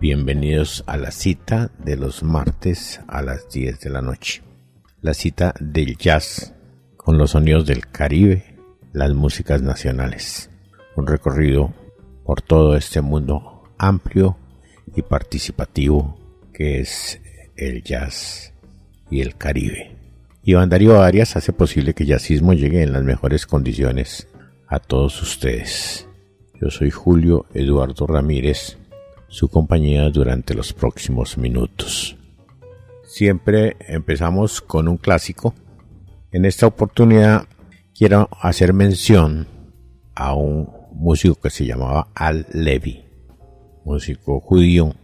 bienvenidos a la cita de los martes a las 10 de la noche. La cita del jazz con los sonidos del Caribe, las músicas nacionales. Un recorrido por todo este mundo amplio y participativo que es el jazz y el Caribe. Iván Darío Arias hace posible que jazzismo llegue en las mejores condiciones a todos ustedes. Yo soy Julio Eduardo Ramírez, su compañía durante los próximos minutos. Siempre empezamos con un clásico. En esta oportunidad quiero hacer mención a un músico que se llamaba Al Levy, músico judío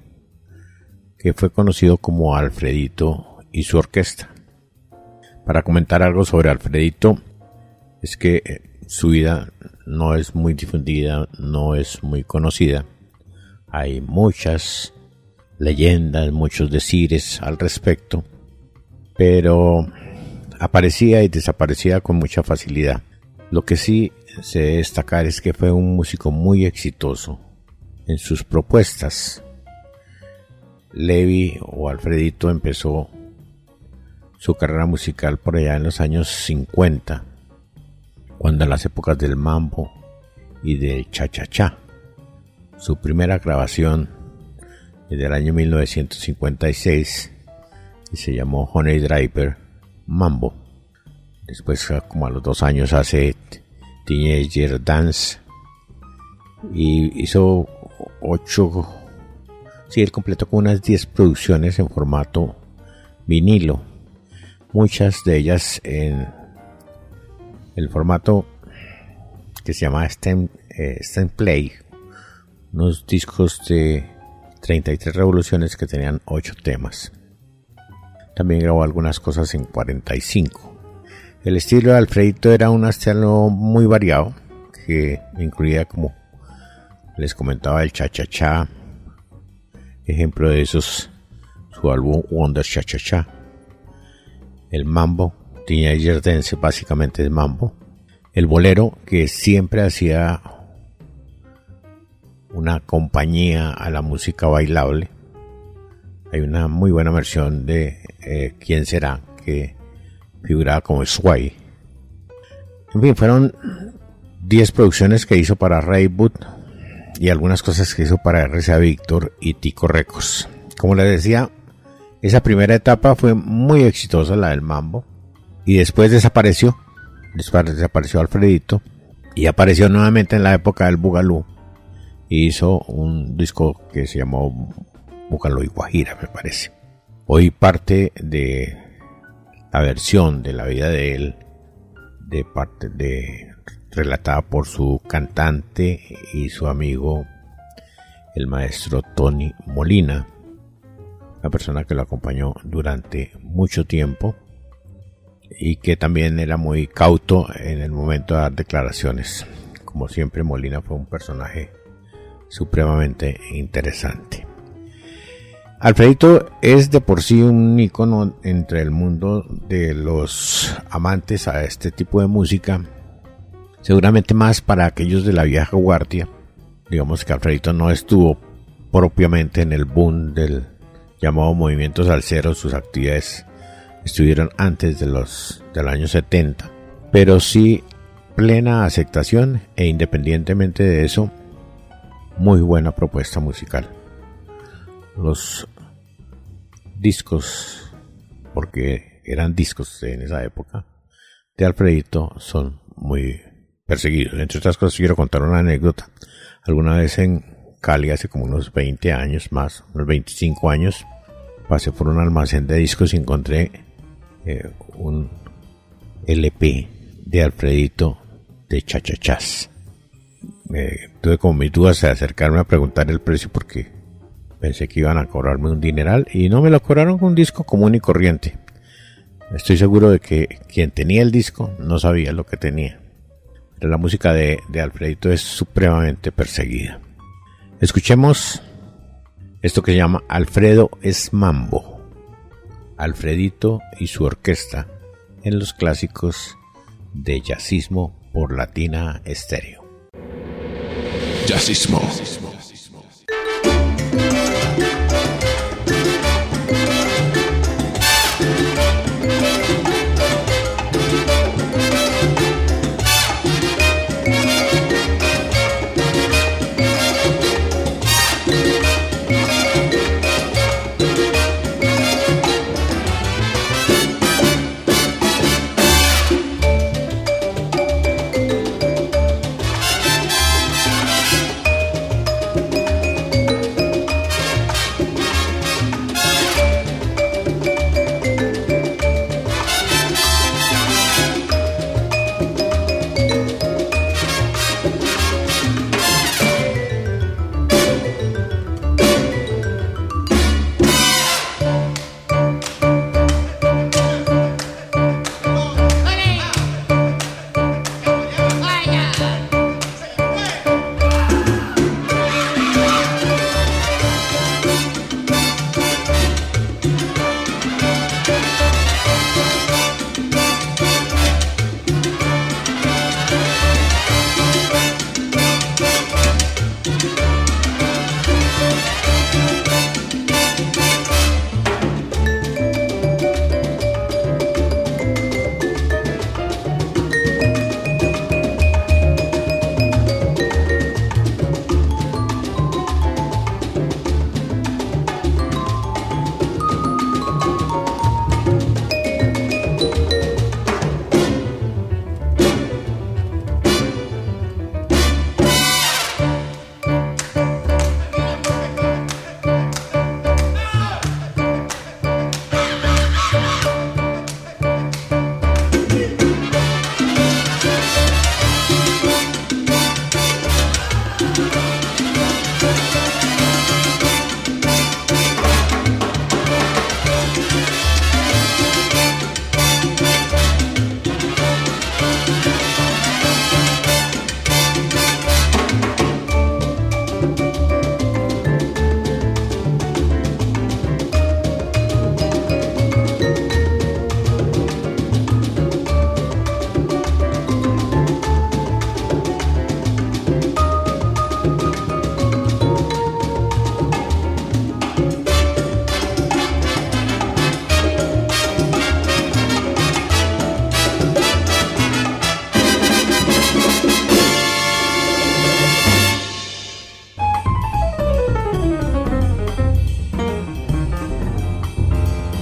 que fue conocido como Alfredito y su orquesta. Para comentar algo sobre Alfredito, es que eh, su vida no es muy difundida, no es muy conocida. Hay muchas leyendas, muchos decires al respecto, pero aparecía y desaparecía con mucha facilidad. Lo que sí se destacar es que fue un músico muy exitoso en sus propuestas. Levi o Alfredito empezó su carrera musical por allá en los años 50, cuando en las épocas del mambo y del cha-cha-cha. Su primera grabación es del año 1956 y se llamó Honey Driver Mambo. Después, como a los dos años, hace Teenager Dance y hizo ocho, sí, él completó con unas 10 producciones en formato vinilo muchas de ellas en el formato que se llama Stem, eh, Play, unos discos de 33 revoluciones que tenían 8 temas. También grabó algunas cosas en 45. El estilo de Alfredito era un estilo muy variado que incluía como les comentaba el cha-cha-cha. Ejemplo de esos su álbum Wonder Cha-Cha-Cha el mambo, Teenager Dance básicamente es mambo, el bolero que siempre hacía una compañía a la música bailable. Hay una muy buena versión de eh, ¿Quién será? que figuraba como Sway. En fin, fueron 10 producciones que hizo para Raywood y algunas cosas que hizo para RCA Victor y Tico Records. Como les decía, esa primera etapa fue muy exitosa, la del mambo, y después desapareció, después desapareció Alfredito, y apareció nuevamente en la época del Bugalú, hizo un disco que se llamó Bugalú y Guajira, me parece. Hoy parte de la versión de la vida de él, de parte de relatada por su cantante y su amigo el maestro Tony Molina la persona que lo acompañó durante mucho tiempo y que también era muy cauto en el momento de dar declaraciones. Como siempre, Molina fue un personaje supremamente interesante. Alfredito es de por sí un icono entre el mundo de los amantes a este tipo de música, seguramente más para aquellos de la vieja guardia. Digamos que Alfredito no estuvo propiamente en el boom del llamado Movimiento Salcero, sus actividades estuvieron antes de los del año 70, pero sí plena aceptación e independientemente de eso, muy buena propuesta musical. Los discos, porque eran discos en esa época, de Alfredito son muy perseguidos. Entre otras cosas, quiero contar una anécdota. Alguna vez en Cali, hace como unos 20 años más, unos 25 años, pasé por un almacén de discos y encontré eh, un LP de Alfredito de Chachachas. Tuve como mis dudas de acercarme a preguntar el precio porque Pensé que iban a cobrarme un dineral y no me lo cobraron con un disco común y corriente. Estoy seguro de que quien tenía el disco no sabía lo que tenía. Pero la música de, Alfredito es supremamente perseguida. Escuchemos esto que se llama Alfredo es Mambo. Alfredito y su orquesta en los clásicos de jazzismo por Latina Estéreo. Jazzismo.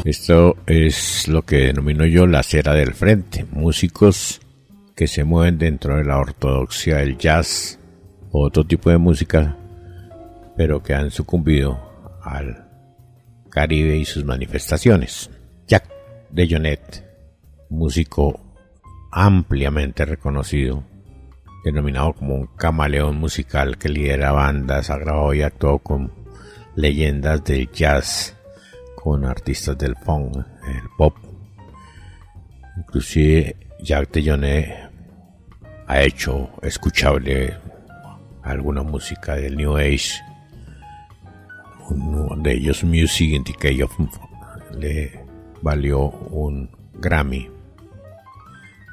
Esto es lo que denomino yo la cera del frente, músicos que se mueven dentro de la ortodoxia del jazz o otro tipo de música, pero que han sucumbido al Caribe y sus manifestaciones. Jack de Jonet, músico ampliamente reconocido, denominado como un camaleón musical que lidera bandas, ha grabado y actuado con leyendas del jazz con artistas del funk, el pop. Inclusive Jack de ha hecho escuchable alguna música del New Age. Uno de ellos, Music in of, le valió un Grammy.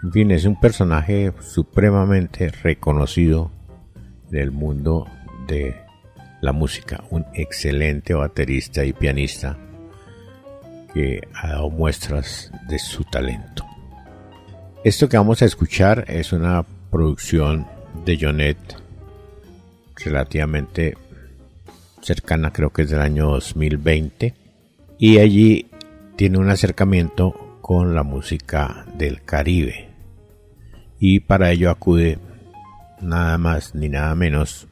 En fin, es un personaje supremamente reconocido en el mundo de la música, un excelente baterista y pianista que ha dado muestras de su talento. Esto que vamos a escuchar es una producción de Jonet relativamente cercana, creo que es del año 2020, y allí tiene un acercamiento con la música del Caribe. Y para ello acude nada más ni nada menos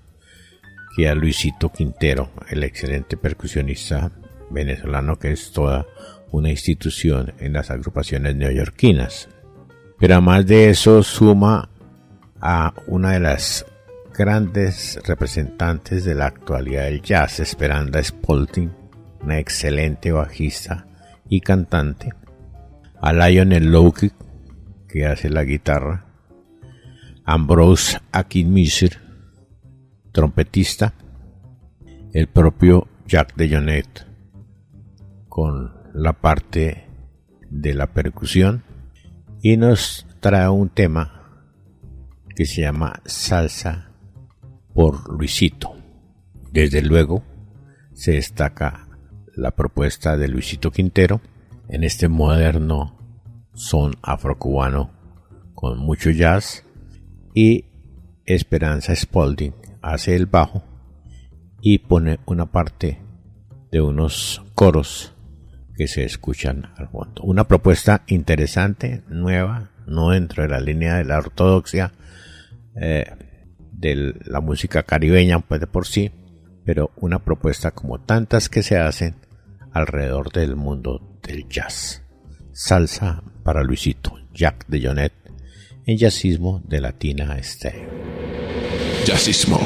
que a Luisito Quintero, el excelente percusionista venezolano que es toda una institución en las agrupaciones neoyorquinas. Pero además de eso suma a una de las grandes representantes de la actualidad del jazz, Esperanda Spalding, una excelente bajista y cantante, a Lionel Loki, que hace la guitarra, Ambrose Akinmusir, trompetista, el propio Jack DeJohnette, con la parte de la percusión, y nos trae un tema que se llama Salsa por Luisito. Desde luego, se destaca la propuesta de Luisito Quintero en este moderno son afrocubano con mucho jazz y Esperanza Spalding hace el bajo y pone una parte de unos coros que se escuchan al fondo. Una propuesta interesante, nueva, no dentro de la línea de la ortodoxia eh, de la música caribeña, pues de por sí, pero una propuesta como tantas que se hacen alrededor del mundo del jazz. Salsa para Luisito, Jack de Jonet, en jazzismo de Latina Estéreo. Jazzismo.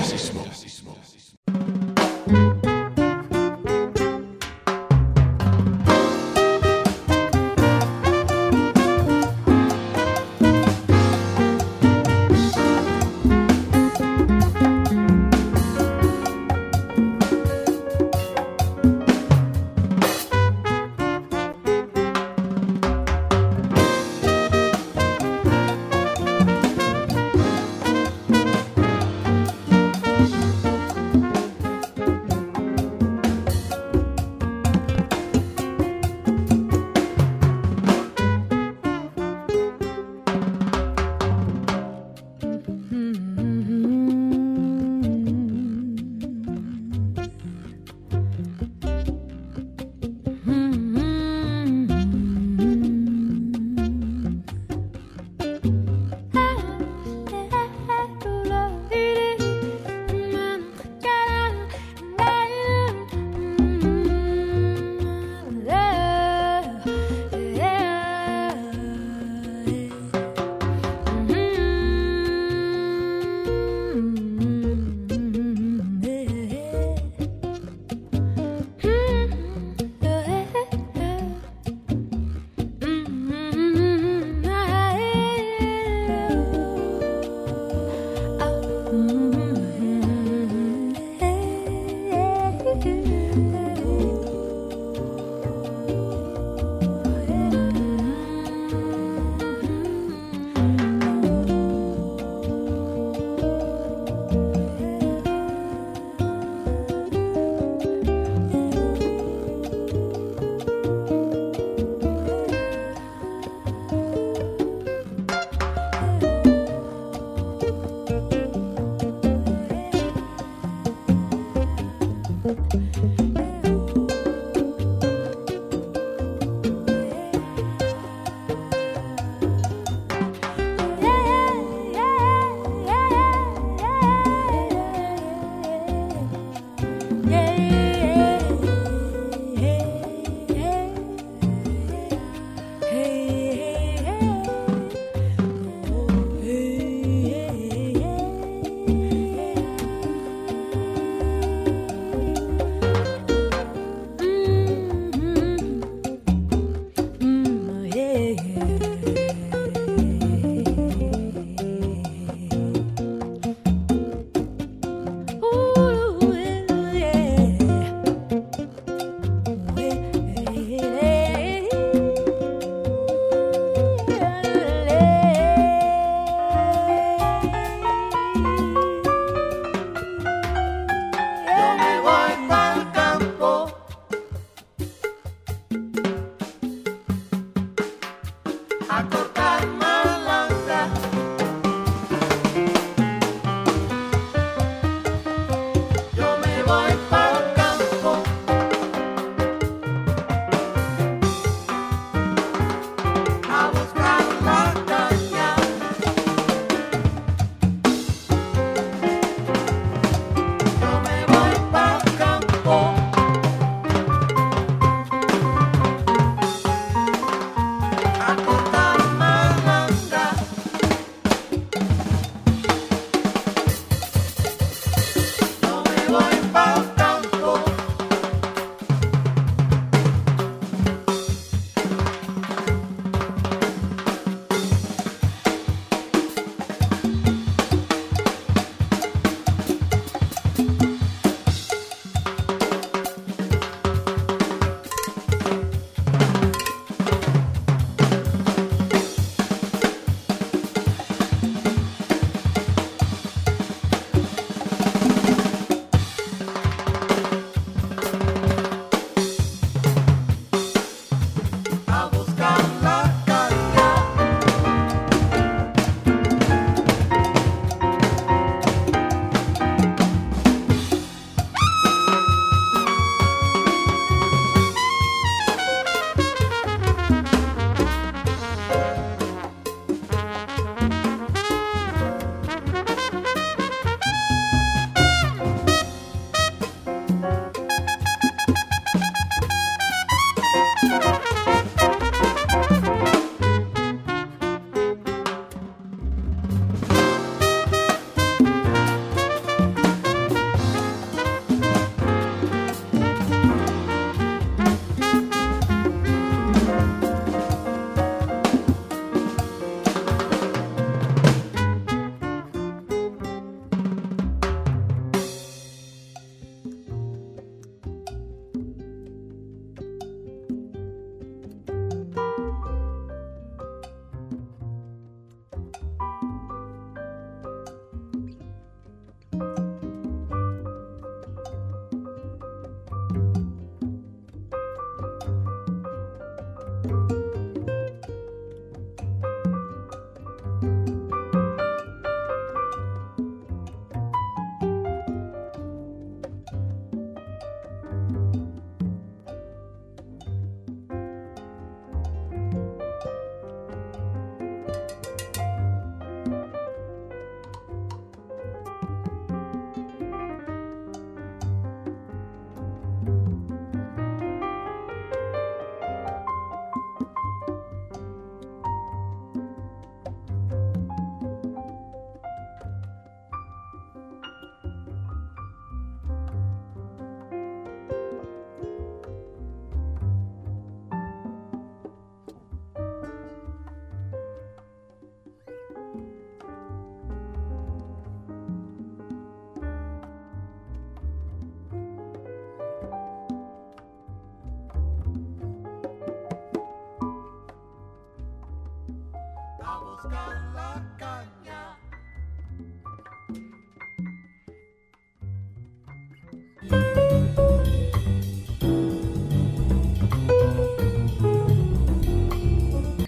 boy.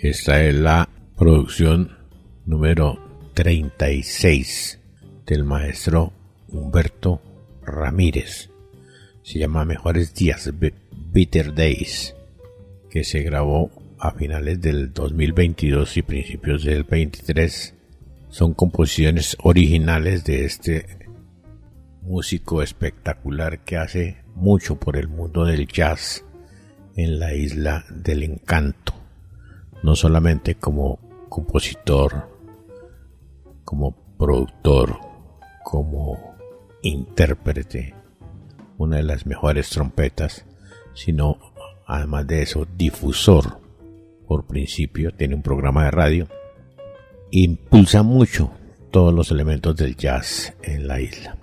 Esta es la producción número 36 del maestro Humberto Ramírez. Se llama Mejores Días, Bitter Days, que se grabó a finales del 2022 y principios del 23. Son composiciones originales de este músico espectacular que hace mucho por el mundo del jazz en la isla del encanto, no solamente como compositor, como productor, como intérprete, una de las mejores trompetas, sino además de eso, difusor por principio, tiene un programa de radio, impulsa mucho todos los elementos del jazz en la isla.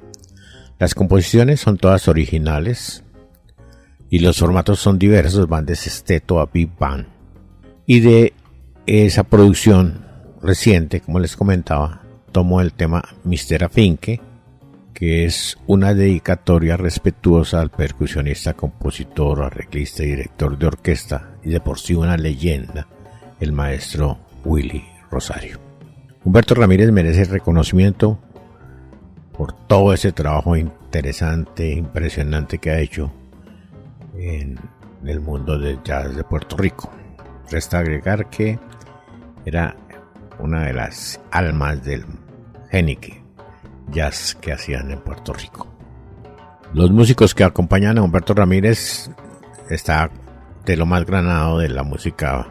Las composiciones son todas originales y los formatos son diversos, van de sexteto a big band. Y de esa producción reciente, como les comentaba, tomo el tema Mister Afinque, que es una dedicatoria respetuosa al percusionista, compositor, arreglista y director de orquesta, y de por sí una leyenda, el maestro Willy Rosario. Humberto Ramírez merece reconocimiento por todo ese trabajo interesante, impresionante que ha hecho en el mundo del jazz de Puerto Rico. Resta agregar que era una de las almas del genique jazz que hacían en Puerto Rico. Los músicos que acompañan a Humberto Ramírez está de lo más granado de la música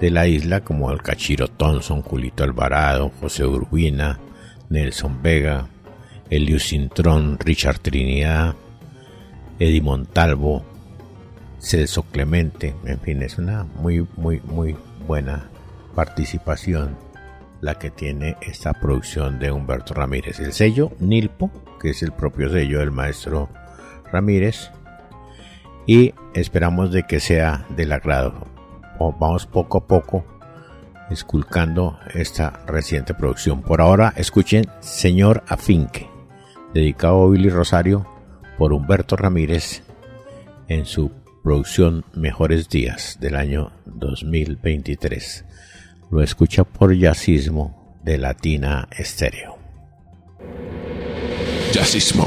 de la isla, como el Cachiro Thompson, Julito Alvarado, José Urbina, Nelson Vega, Elius Cintrón, Richard Trinidad, Eddie Montalvo, Celso Clemente, en fin, es una muy, muy, muy buena participación la que tiene esta producción de Humberto Ramírez. El sello Nilpo, que es el propio sello del maestro Ramírez, y esperamos de que sea del agrado. Vamos poco a poco esculcando esta reciente producción. Por ahora, escuchen Señor Afinque dedicado a Billy Rosario por Humberto Ramírez en su producción Mejores Días del año 2023. Lo escucha por Yacismo de Latina Estéreo. Jazzismo.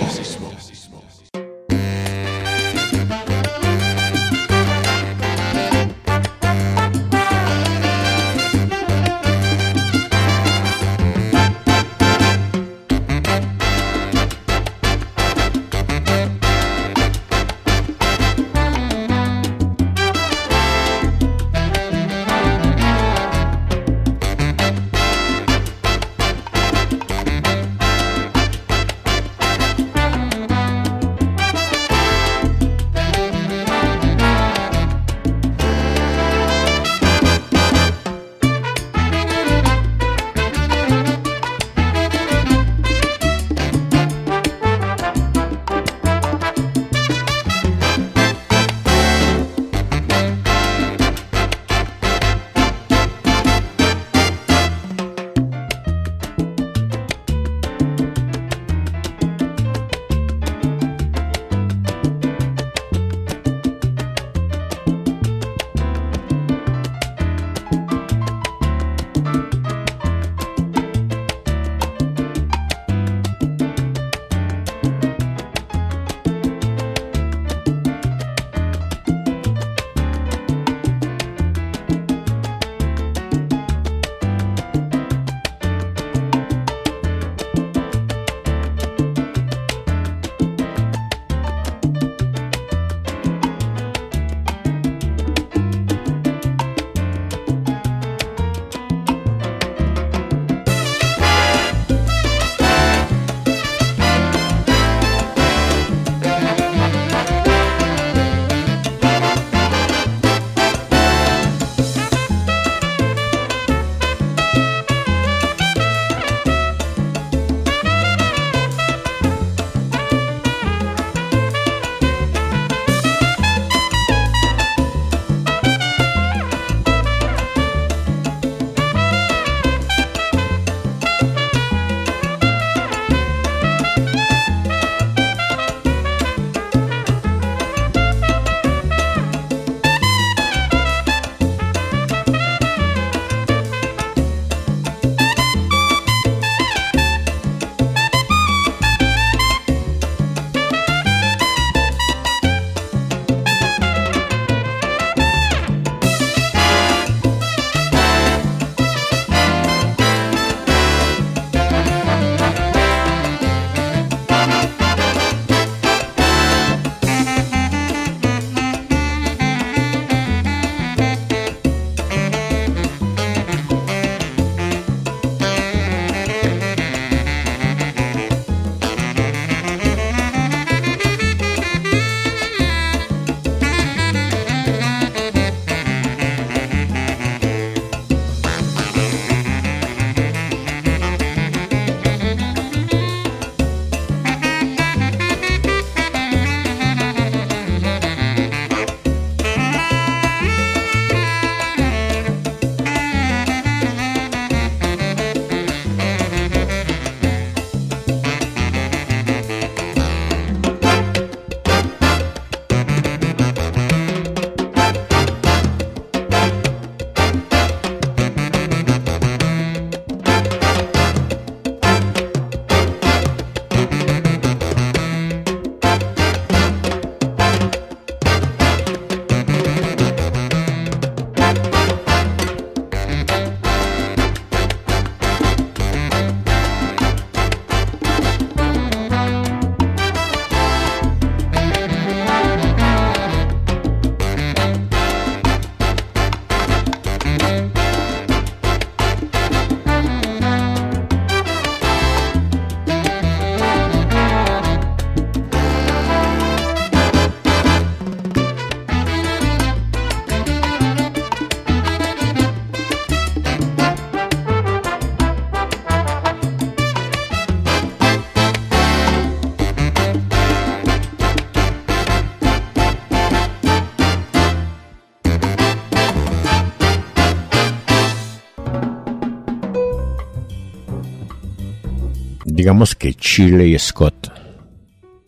Digamos que Chile Scott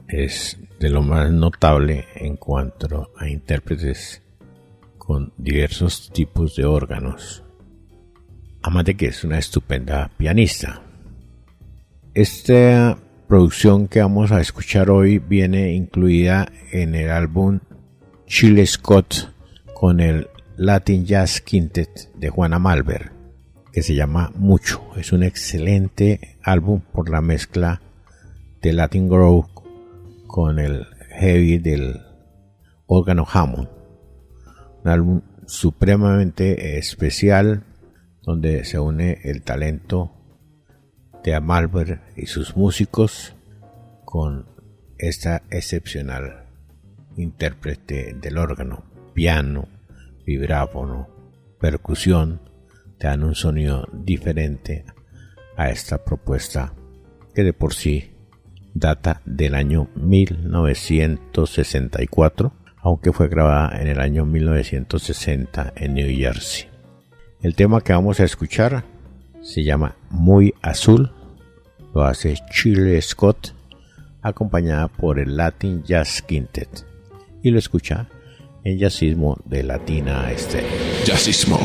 es de lo más notable en cuanto a intérpretes con diversos tipos de órganos. Además de que es una estupenda pianista. Esta producción que vamos a escuchar hoy viene incluida en el álbum Chile Scott con el Latin Jazz Quintet de Juana Malver que se llama Mucho. Es un excelente álbum por la mezcla de Latin Groove con el heavy del órgano Hammond. Un álbum supremamente especial donde se une el talento de Amalber y sus músicos con esta excepcional intérprete del órgano, piano, vibráfono, percusión, te dan un sonido diferente a esta propuesta que de por sí data del año 1964, aunque fue grabada en el año 1960 en New Jersey. El tema que vamos a escuchar se llama Muy Azul, lo hace Chile Scott, acompañada por el Latin Jazz Quintet, y lo escucha en Jazzismo de Latina Estéreo. Jazzismo.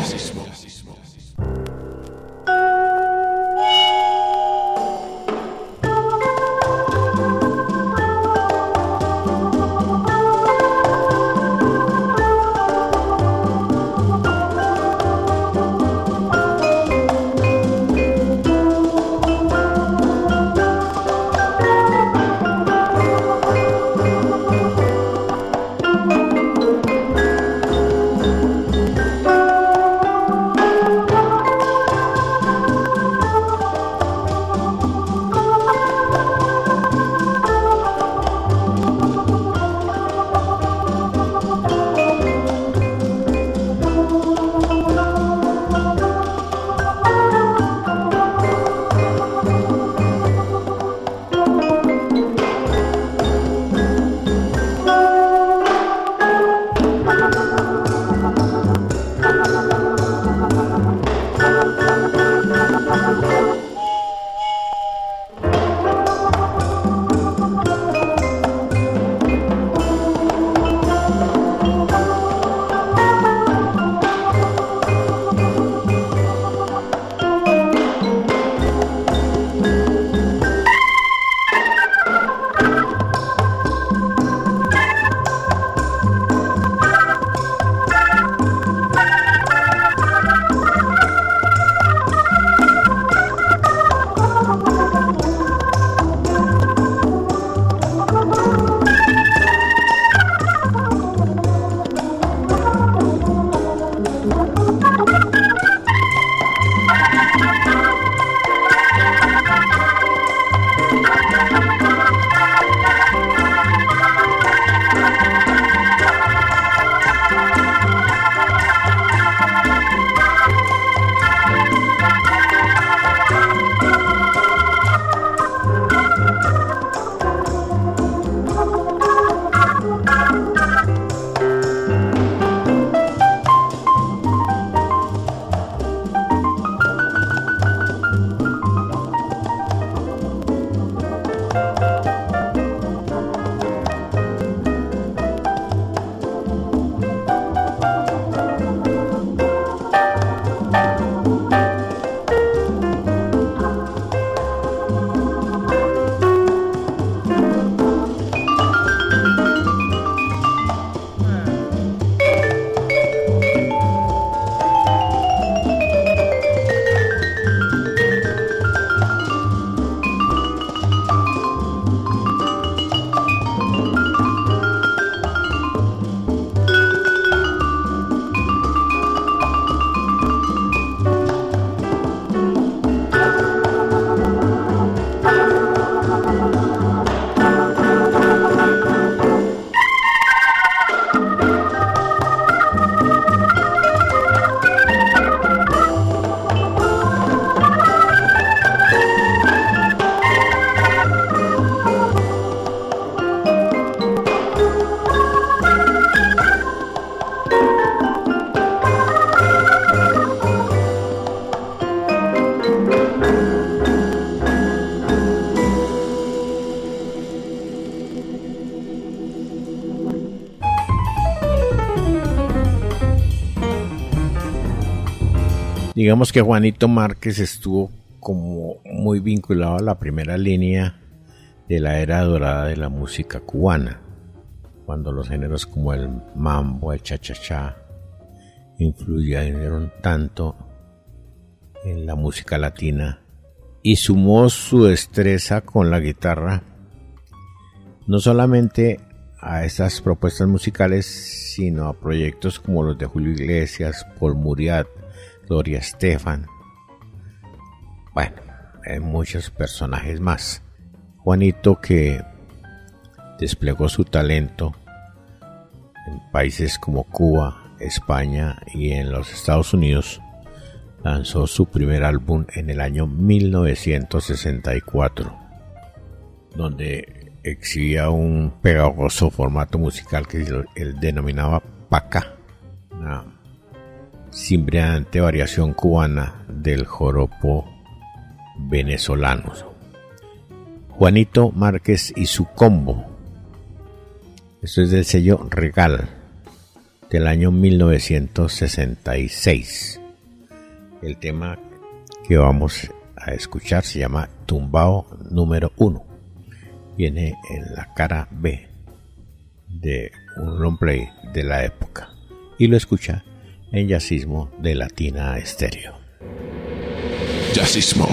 Digamos que Juanito Márquez estuvo como muy vinculado a la primera línea de la era dorada de la música cubana, cuando los géneros como el mambo, el cha-cha-cha, influyeron tanto en la música latina y sumó su destreza con la guitarra no solamente a estas propuestas musicales, sino a proyectos como los de Julio Iglesias, Paul Muriat, Gloria Estefan. Bueno, hay muchos personajes más. Juanito que desplegó su talento en países como Cuba, España y en los Estados Unidos, lanzó su primer álbum en el año 1964, donde exhibía un pegajoso formato musical que él denominaba paca, simbriante variación cubana del joropo venezolano. Juanito Márquez y su combo. Esto es del sello Regal del año 1966. El tema que vamos a escuchar se llama Tumbao número 1. Viene en la cara B de un long de la época y lo escucha en Yacismo de Latina Estéreo. Yacismo.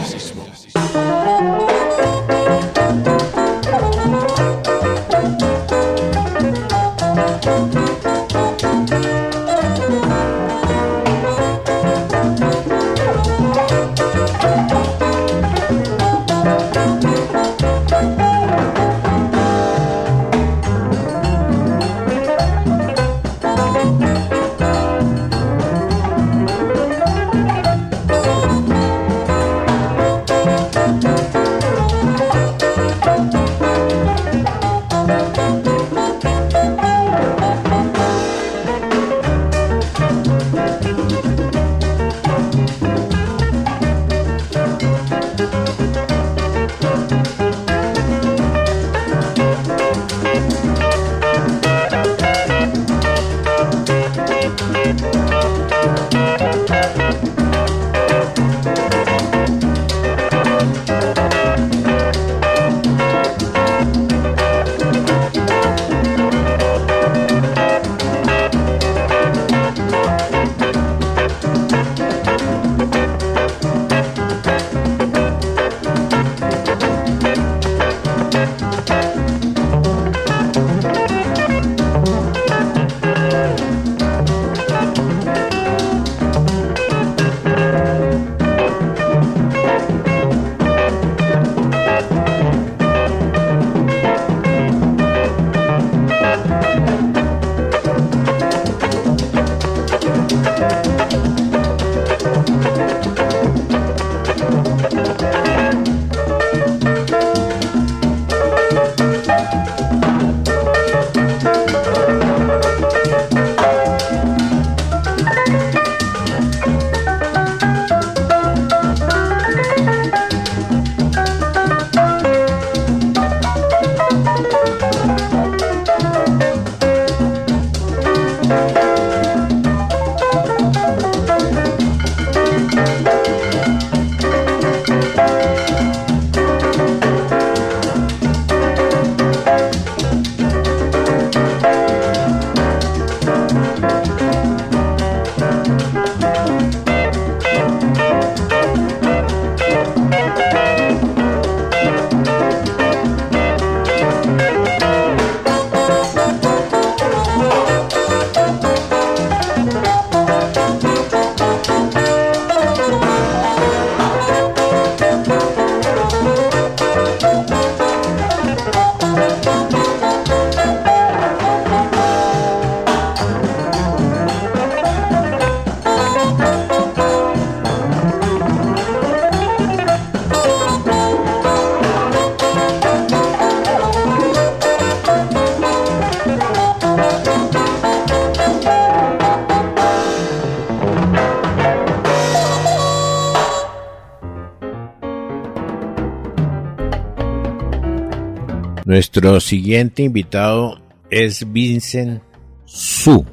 Nuestro siguiente invitado es Vincent Su,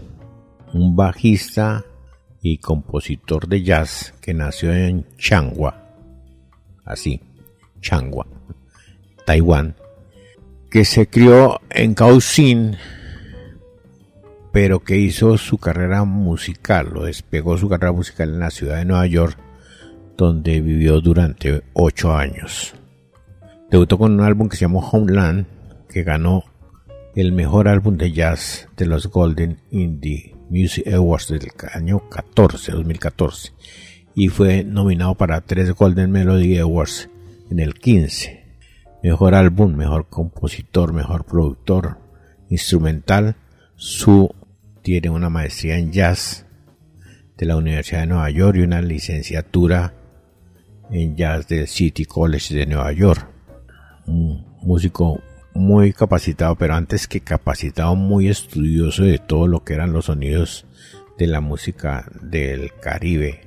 un bajista y compositor de jazz que nació en Changhua, así, Changhua, Taiwán, que se crió en Kaohsiung, pero que hizo su carrera musical, lo despegó su carrera musical en la ciudad de Nueva York, donde vivió durante ocho años. Debutó con un álbum que se llamó Homeland, que ganó el mejor álbum de jazz de los Golden Indie Music Awards del año 14, 2014, y fue nominado para tres Golden Melody Awards en el 15. Mejor álbum, mejor compositor, mejor productor, instrumental. Su tiene una maestría en jazz de la Universidad de Nueva York y una licenciatura en jazz del City College de Nueva York. Un músico muy capacitado, pero antes que capacitado, muy estudioso de todo lo que eran los sonidos de la música del Caribe,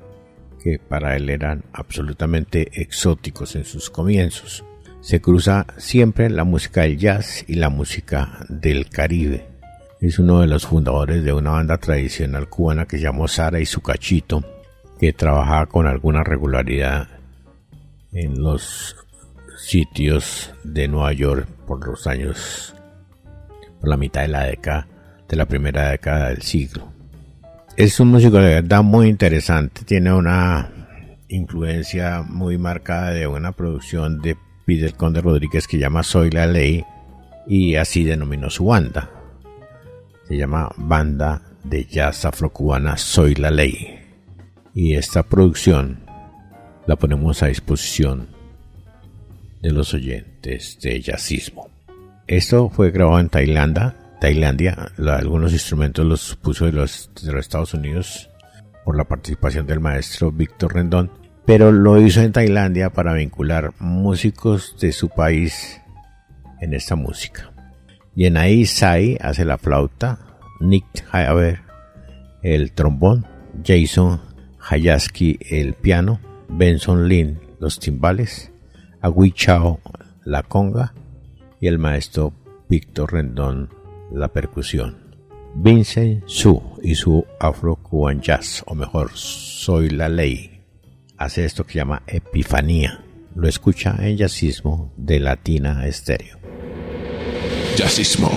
que para él eran absolutamente exóticos en sus comienzos. Se cruza siempre la música del jazz y la música del Caribe. Es uno de los fundadores de una banda tradicional cubana que llamó Sara y su cachito, que trabajaba con alguna regularidad en los sitios de Nueva York por los años, por la mitad de la década, de la primera década del siglo. Es un músico de verdad muy interesante, tiene una influencia muy marcada de una producción de Peter Conde Rodríguez que llama Soy la Ley y así denominó su banda. Se llama Banda de Jazz Afrocubana Soy la Ley. Y esta producción la ponemos a disposición de los oyentes de jazzismo. Esto fue grabado en Tailandia, Tailandia. algunos instrumentos los puso de los, de los Estados Unidos por la participación del maestro Víctor Rendón, pero lo hizo en Tailandia para vincular músicos de su país en esta música. Yenai Sai hace la flauta, Nick Haver el trombón, Jason Hayaski el piano, Benson Lin los timbales, Agui Chao la conga y el maestro Víctor Rendón la percusión. Vincent Su y su Afro Cuban Jazz, o mejor, Soy la Ley, hace esto que llama Epifanía. Lo escucha en Jazzismo de Latina Estéreo. Jazzismo.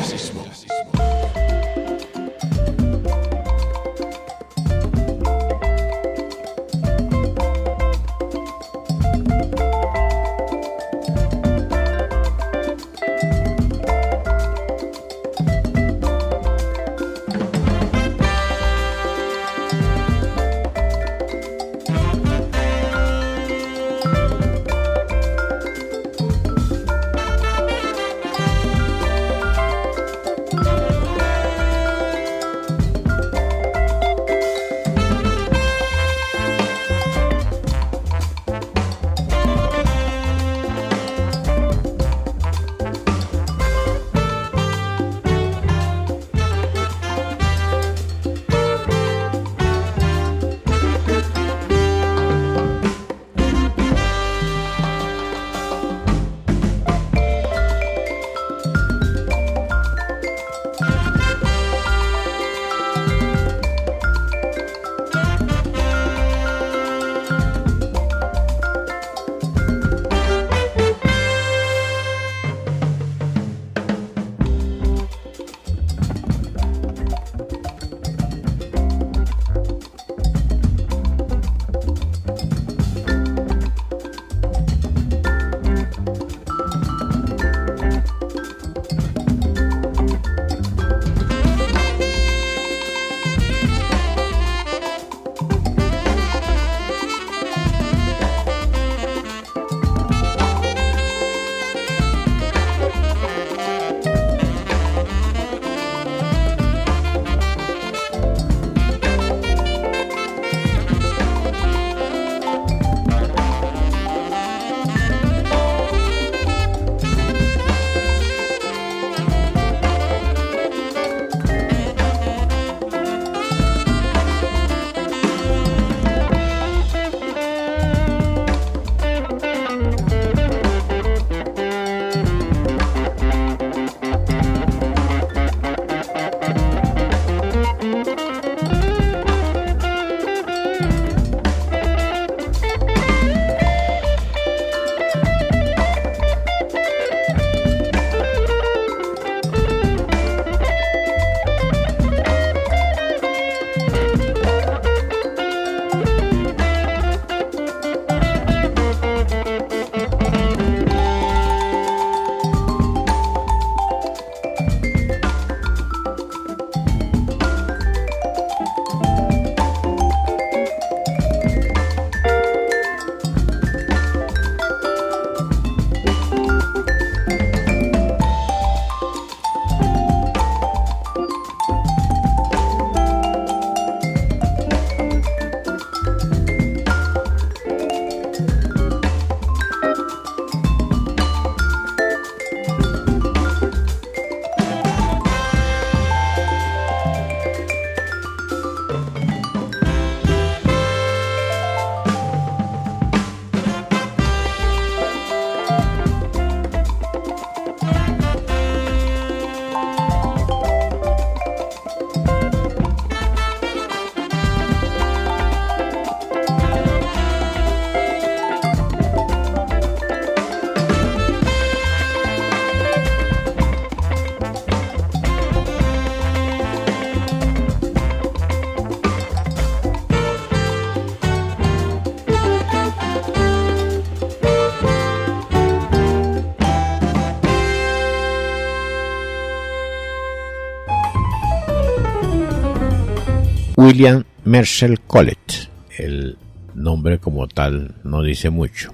William Marshall Collett. El nombre como tal no dice mucho.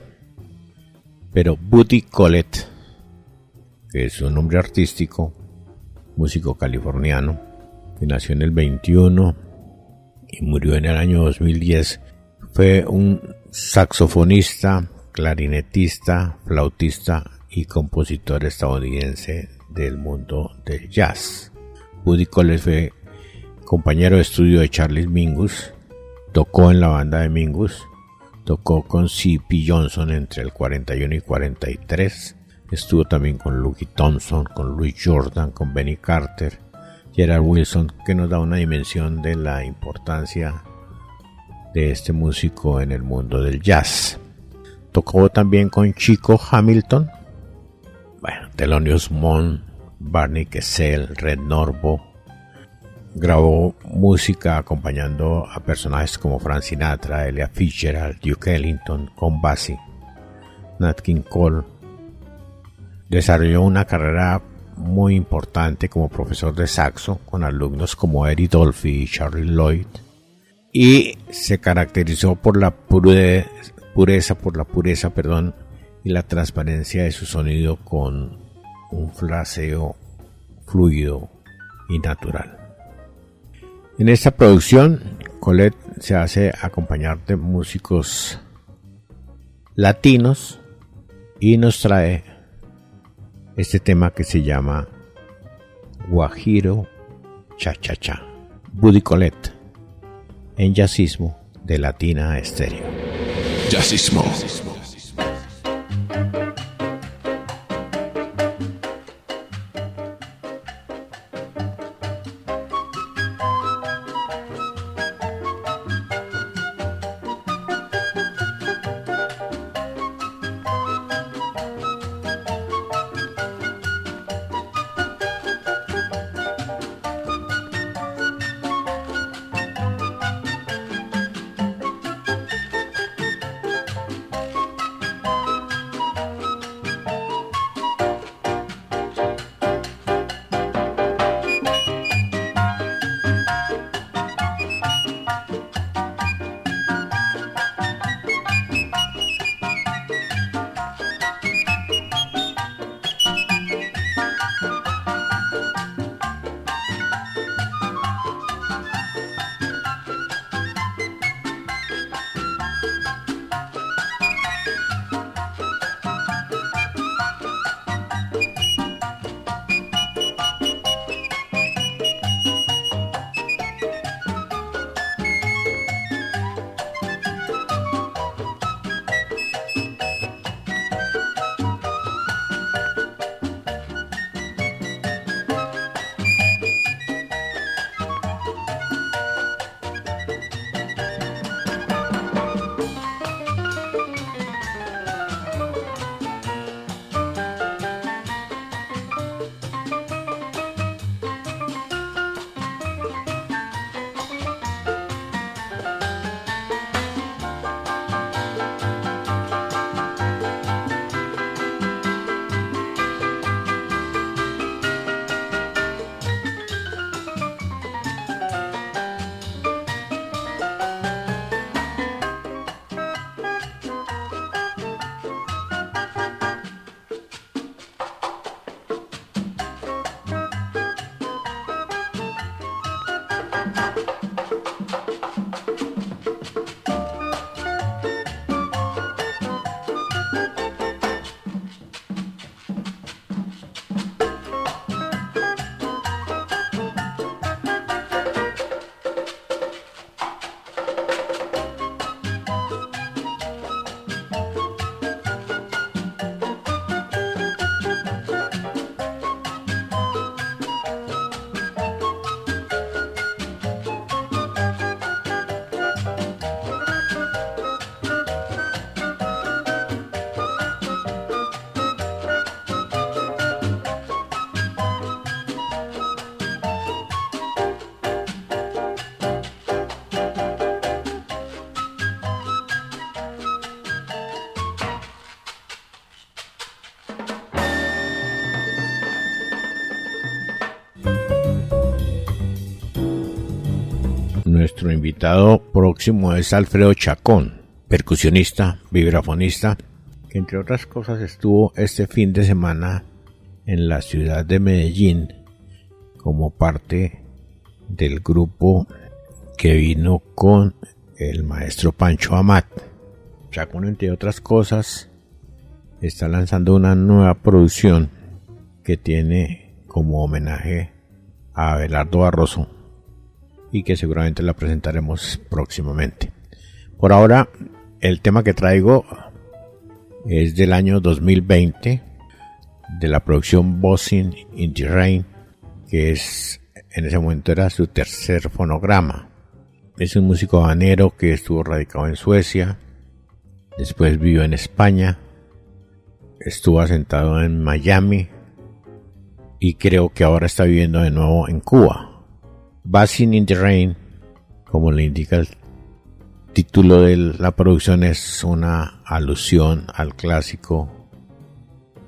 Pero Buddy Collett, que es un nombre artístico, músico californiano, que nació en el 21 y murió en el año 2010, fue un saxofonista, clarinetista, flautista y compositor estadounidense del mundo del jazz. Buddy Collett fue compañero de estudio de Charles Mingus, tocó en la banda de Mingus, tocó con C.P. Johnson entre el 41 y 43, estuvo también con Lucky Thompson, con Louis Jordan, con Benny Carter, Gerard Wilson, que nos da una dimensión de la importancia de este músico en el mundo del jazz. Tocó también con Chico Hamilton, bueno, Thelonious Monk, Barney Kessel, Red Norvo. Grabó música acompañando a personajes como Frank Sinatra, Elia Fitzgerald, Duke Ellington, Con Bassi, Nat King Cole. Desarrolló una carrera muy importante como profesor de saxo con alumnos como Eddie Dolphy y Charlie Lloyd y se caracterizó por la pureza, por la pureza, perdón, y la transparencia de su sonido con un fraseo fluido y natural. En esta producción, Colette se hace acompañar de músicos latinos y nos trae este tema que se llama Guajiro Cha Cha Cha. Buddy Colette en jazzismo de Latina Estéreo. Jazzismo. Próximo es Alfredo Chacón, percusionista, vibrafonista, que entre otras cosas estuvo este fin de semana en la ciudad de Medellín como parte del grupo que vino con el maestro Pancho Amat. Chacón, entre otras cosas, está lanzando una nueva producción que tiene como homenaje a Abelardo Barroso y que seguramente la presentaremos próximamente. Por ahora, el tema que traigo es del año 2020 de la producción Bossing in the Rain, que es en ese momento era su tercer fonograma. Es un músico habanero que estuvo radicado en Suecia, después vivió en España, estuvo asentado en Miami y creo que ahora está viviendo de nuevo en Cuba. Basin in the Rain, como le indica el título de la producción, es una alusión al clásico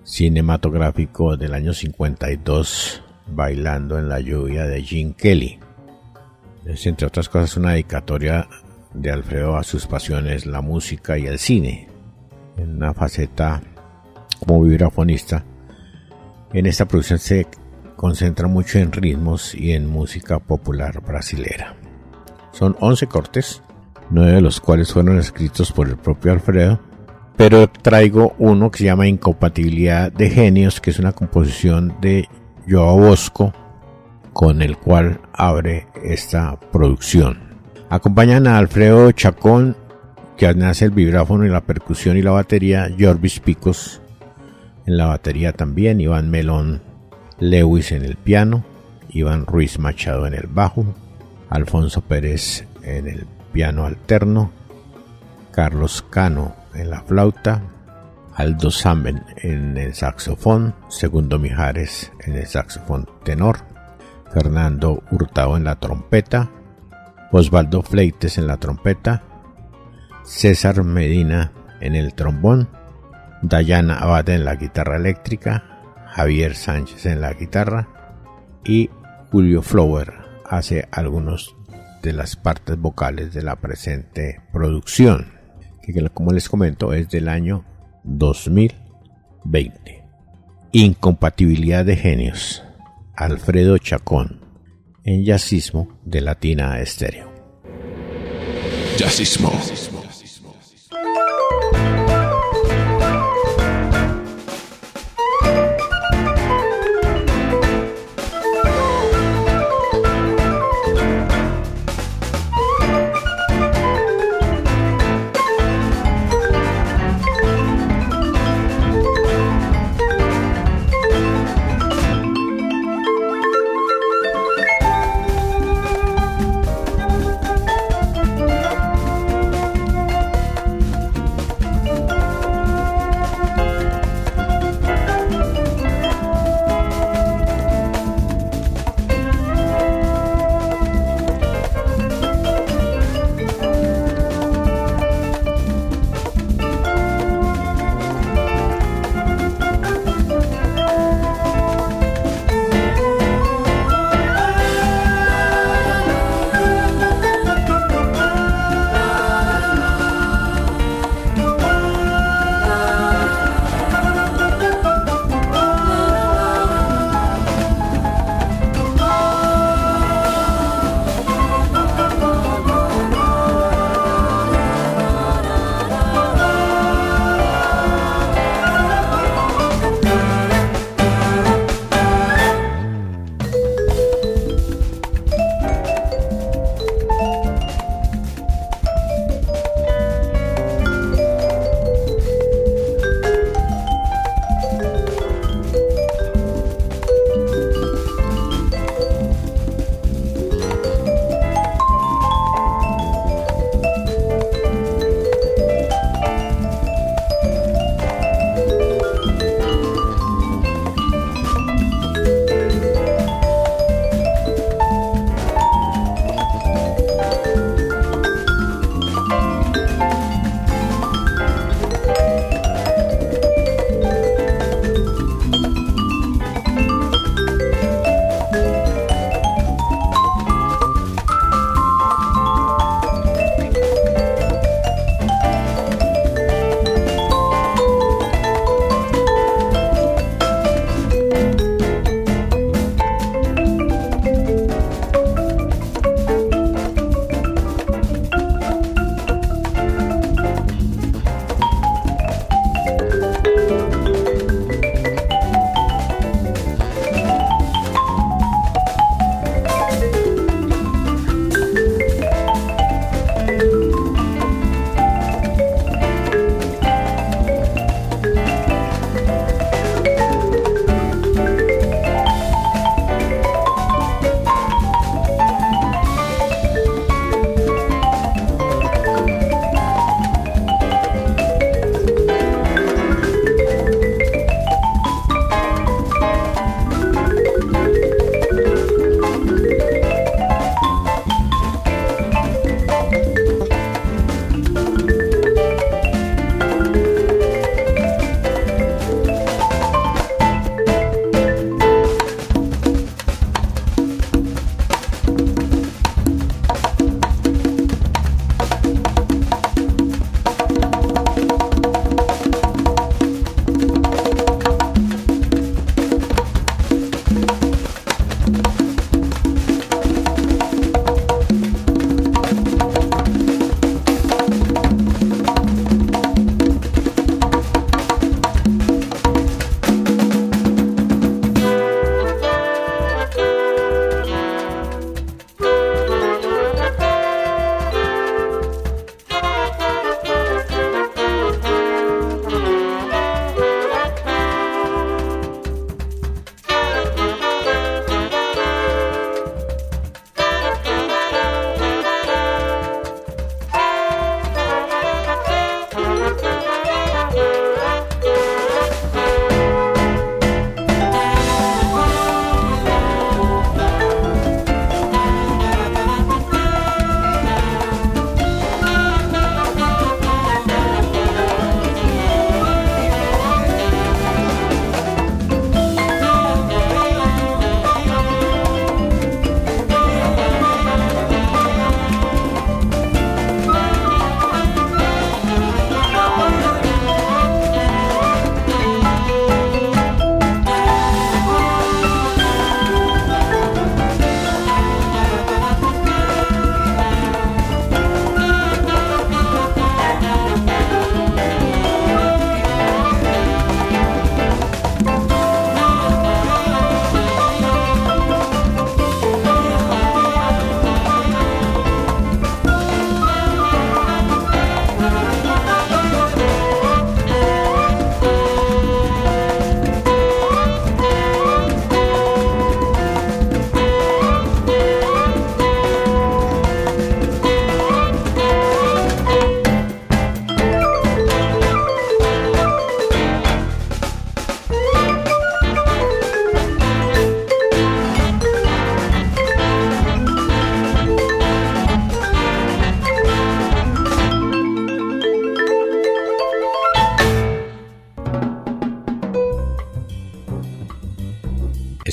cinematográfico del año 52, Bailando en la lluvia de Gene Kelly. Es entre otras cosas una dedicatoria de Alfredo a sus pasiones, la música y el cine, en una faceta como vibrafonista. En esta producción se concentra mucho en ritmos y en música popular brasilera. Son 11 cortes, 9 de los cuales fueron escritos por el propio Alfredo, pero traigo uno que se llama Incompatibilidad de Genios, que es una composición de Joao Bosco, con el cual abre esta producción. Acompañan a Alfredo Chacón, que hace el vibráfono y la percusión y la batería, Jorvis Picos en la batería también, Iván Melón Lewis en el piano, Iván Ruiz Machado en el bajo, Alfonso Pérez en el piano alterno, Carlos Cano en la flauta, Aldo Samen en el saxofón, Segundo Mijares en el saxofón tenor, Fernando Hurtado en la trompeta, Osvaldo Fleites en la trompeta, César Medina en el trombón, Dayana Abad en la guitarra eléctrica, Javier Sánchez en la guitarra y Julio Flower hace algunos de las partes vocales de la presente producción, que como les comento es del año 2020. Incompatibilidad de genios. Alfredo Chacón en Jazzismo de Latina Estéreo. Jazzismo.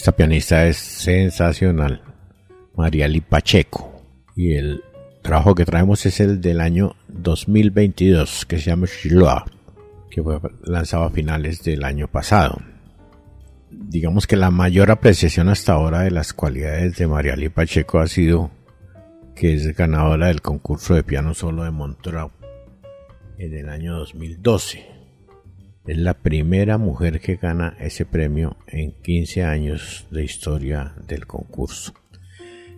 Esta pianista es sensacional, Mariali Pacheco. Y el trabajo que traemos es el del año 2022, que se llama Shiloh, que fue lanzado a finales del año pasado. Digamos que la mayor apreciación hasta ahora de las cualidades de Mariali Pacheco ha sido que es ganadora del concurso de piano solo de Montreux en el año 2012. Es la primera mujer que gana ese premio en 15 años de historia del concurso.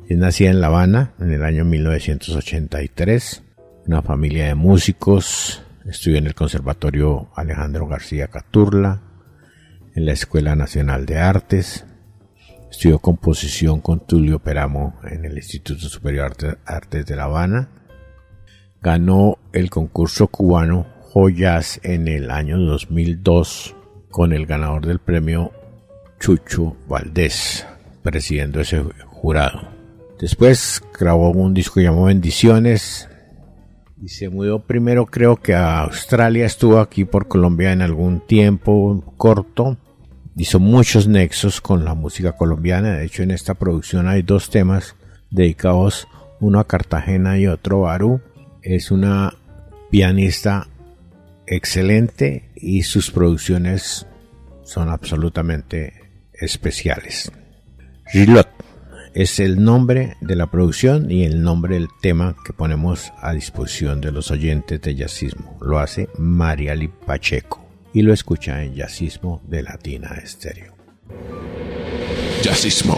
Es nacida en La Habana en el año 1983, una familia de músicos, estudió en el Conservatorio Alejandro García Caturla, en la Escuela Nacional de Artes, estudió composición con Tulio Peramo en el Instituto Superior de Artes de La Habana, ganó el concurso cubano Joyas en el año 2002 con el ganador del premio Chucho Valdés, presidiendo ese jurado. Después grabó un disco llamado Bendiciones. Y se mudó primero creo que a Australia, estuvo aquí por Colombia en algún tiempo corto, hizo muchos nexos con la música colombiana, de hecho en esta producción hay dos temas dedicados, uno a Cartagena y otro a Barú, es una pianista excelente y sus producciones son absolutamente especiales. Gilot es el nombre de la producción y el nombre del tema que ponemos a disposición de los oyentes de Jazzismo. Lo hace Mariali Pacheco y lo escucha en Jazzismo de Latina Estéreo. Jazzismo.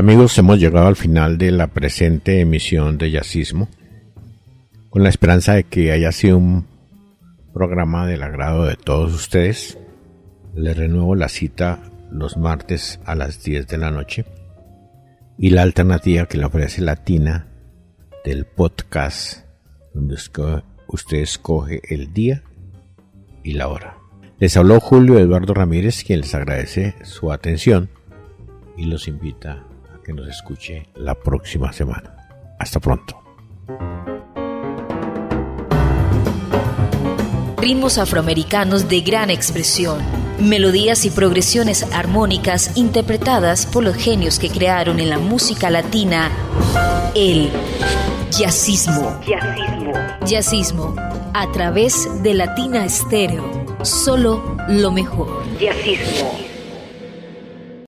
Amigos, hemos llegado al final de la presente emisión de Yacismo, con la esperanza de que haya sido un programa del agrado de todos ustedes. Les renuevo la cita los martes a las 10 de la noche y la alternativa que le ofrece Latina del podcast, donde usted escoge el día y la hora. Les habló Julio Eduardo Ramírez, quien les agradece su atención y los invita que nos escuche la próxima semana. Hasta pronto. Ritmos afroamericanos de gran expresión, melodías y progresiones armónicas interpretadas por los genios que crearon en la música latina el jazzismo. Jazzismo. Jazzismo a través de Latina Estéreo. Solo lo mejor. Jazzismo.